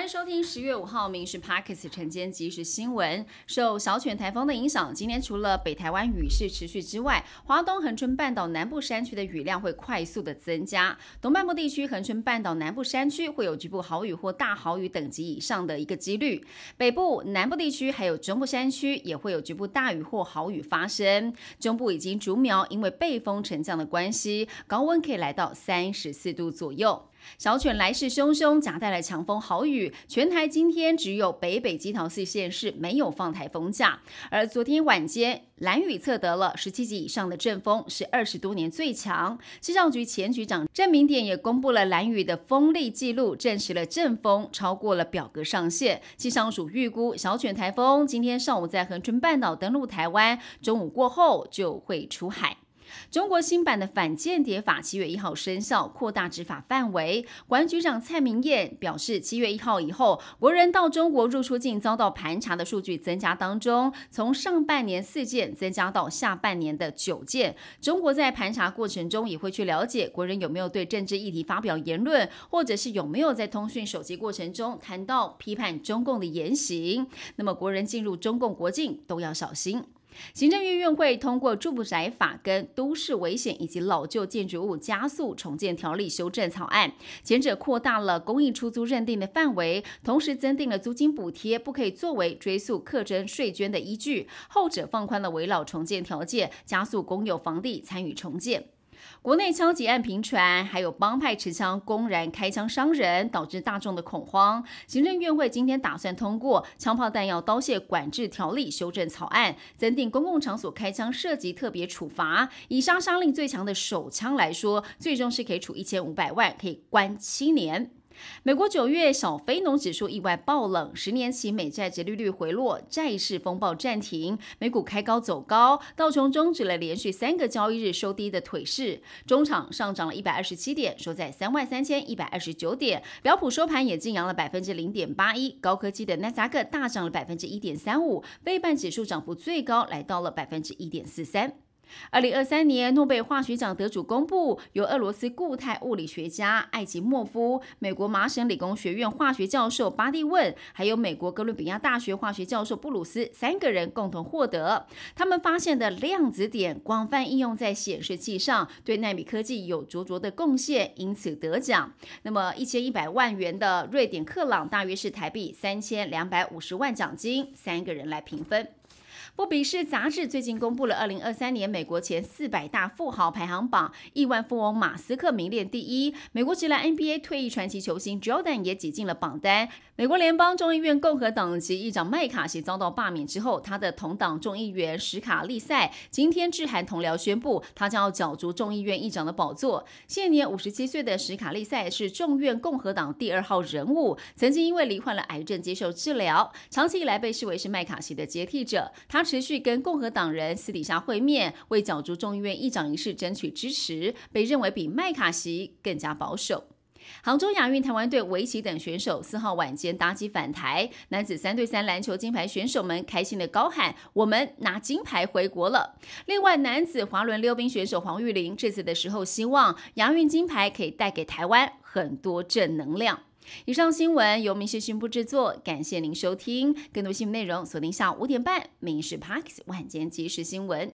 欢迎收听十月五号《民事 Parkes》晨间即时新闻。受小犬台风的影响，今天除了北台湾雨势持续之外，华东恒春半岛南部山区的雨量会快速的增加。东半部地区恒春半岛南部山区会有局部豪雨或大豪雨等级以上的一个几率。北部、南部地区还有中部山区也会有局部大雨或豪雨发生。中部已经逐苗，因为背风沉降的关系，高温可以来到三十四度左右。小犬来势汹汹，夹带了强风豪雨。全台今天只有北北基桃四县市没有放台风假，而昨天晚间蓝雨测得了十七级以上的阵风，是二十多年最强。气象局前局长郑明典也公布了蓝雨的风力记录，证实了阵风超过了表格上限。气象署预估小犬台风今天上午在恒春半岛登陆台湾，中午过后就会出海。中国新版的反间谍法七月一号生效，扩大执法范围。管局长蔡明燕表示，七月一号以后，国人到中国入出境遭到盘查的数据增加当中，从上半年四件增加到下半年的九件。中国在盘查过程中也会去了解国人有没有对政治议题发表言论，或者是有没有在通讯手机过程中谈到批判中共的言行。那么，国人进入中共国境都要小心。行政院院会通过《住宅法》跟《都市危险以及老旧建筑物加速重建条例》修正草案，前者扩大了公益出租认定的范围，同时增订了租金补贴不可以作为追溯课征税捐的依据；后者放宽了围老重建条件，加速公有房地参与重建。国内枪击案频传，还有帮派持枪公然开枪伤人，导致大众的恐慌。行政院会今天打算通过《枪炮弹药刀械管制条例》修正草案，增订公共场所开枪涉及特别处罚。以杀伤力最强的手枪来说，最终是可以处一千五百万，可以关七年。美国九月小非农指数意外爆冷，十年期美债殖利率回落，债市风暴暂停，美股开高走高，道琼终止了连续三个交易日收低的腿势，中场上涨了一百二十七点，收在三万三千一百二十九点，标普收盘也净扬了百分之零点八一，高科技的纳斯达克大涨了百分之一点三五，非半指数涨幅最高来到了百分之一点四三。二零二三年诺贝尔化学奖得主公布，由俄罗斯固态物理学家艾吉莫夫、美国麻省理工学院化学教授巴蒂问，还有美国哥伦比亚大学化学教授布鲁斯三个人共同获得。他们发现的量子点广泛应用在显示器上，对纳米科技有卓卓的贡献，因此得奖。那么一千一百万元的瑞典克朗，大约是台币三千两百五十万奖金，三个人来平分。富比士杂志最近公布了二零二三年美国前四百大富豪排行榜，亿万富翁马斯克名列第一。美国职篮 NBA 退役传奇球星 Jordan 也挤进了榜单。美国联邦众议院共和党籍议长麦卡锡遭到罢免之后，他的同党众议员史卡利塞今天致函同僚宣布，他将要角逐众议院议长的宝座。现年五十七岁的史卡利塞是众院共和党第二号人物，曾经因为罹患了癌症接受治疗，长期以来被视为是麦卡锡的接替者。他他持续跟共和党人私底下会面，为角逐众议院议长一事争取支持，被认为比麦卡锡更加保守。杭州亚运台湾队围棋等选手四号晚间搭机返台，男子三对三篮球金牌选手们开心的高喊：“我们拿金牌回国了！”另外，男子滑轮溜冰选手黄玉玲这次的时候，希望亚运金牌可以带给台湾很多正能量。以上新闻由民事新闻部制作，感谢您收听。更多新闻内容锁定下午五点半《民事 Parks 晚间即时新闻》。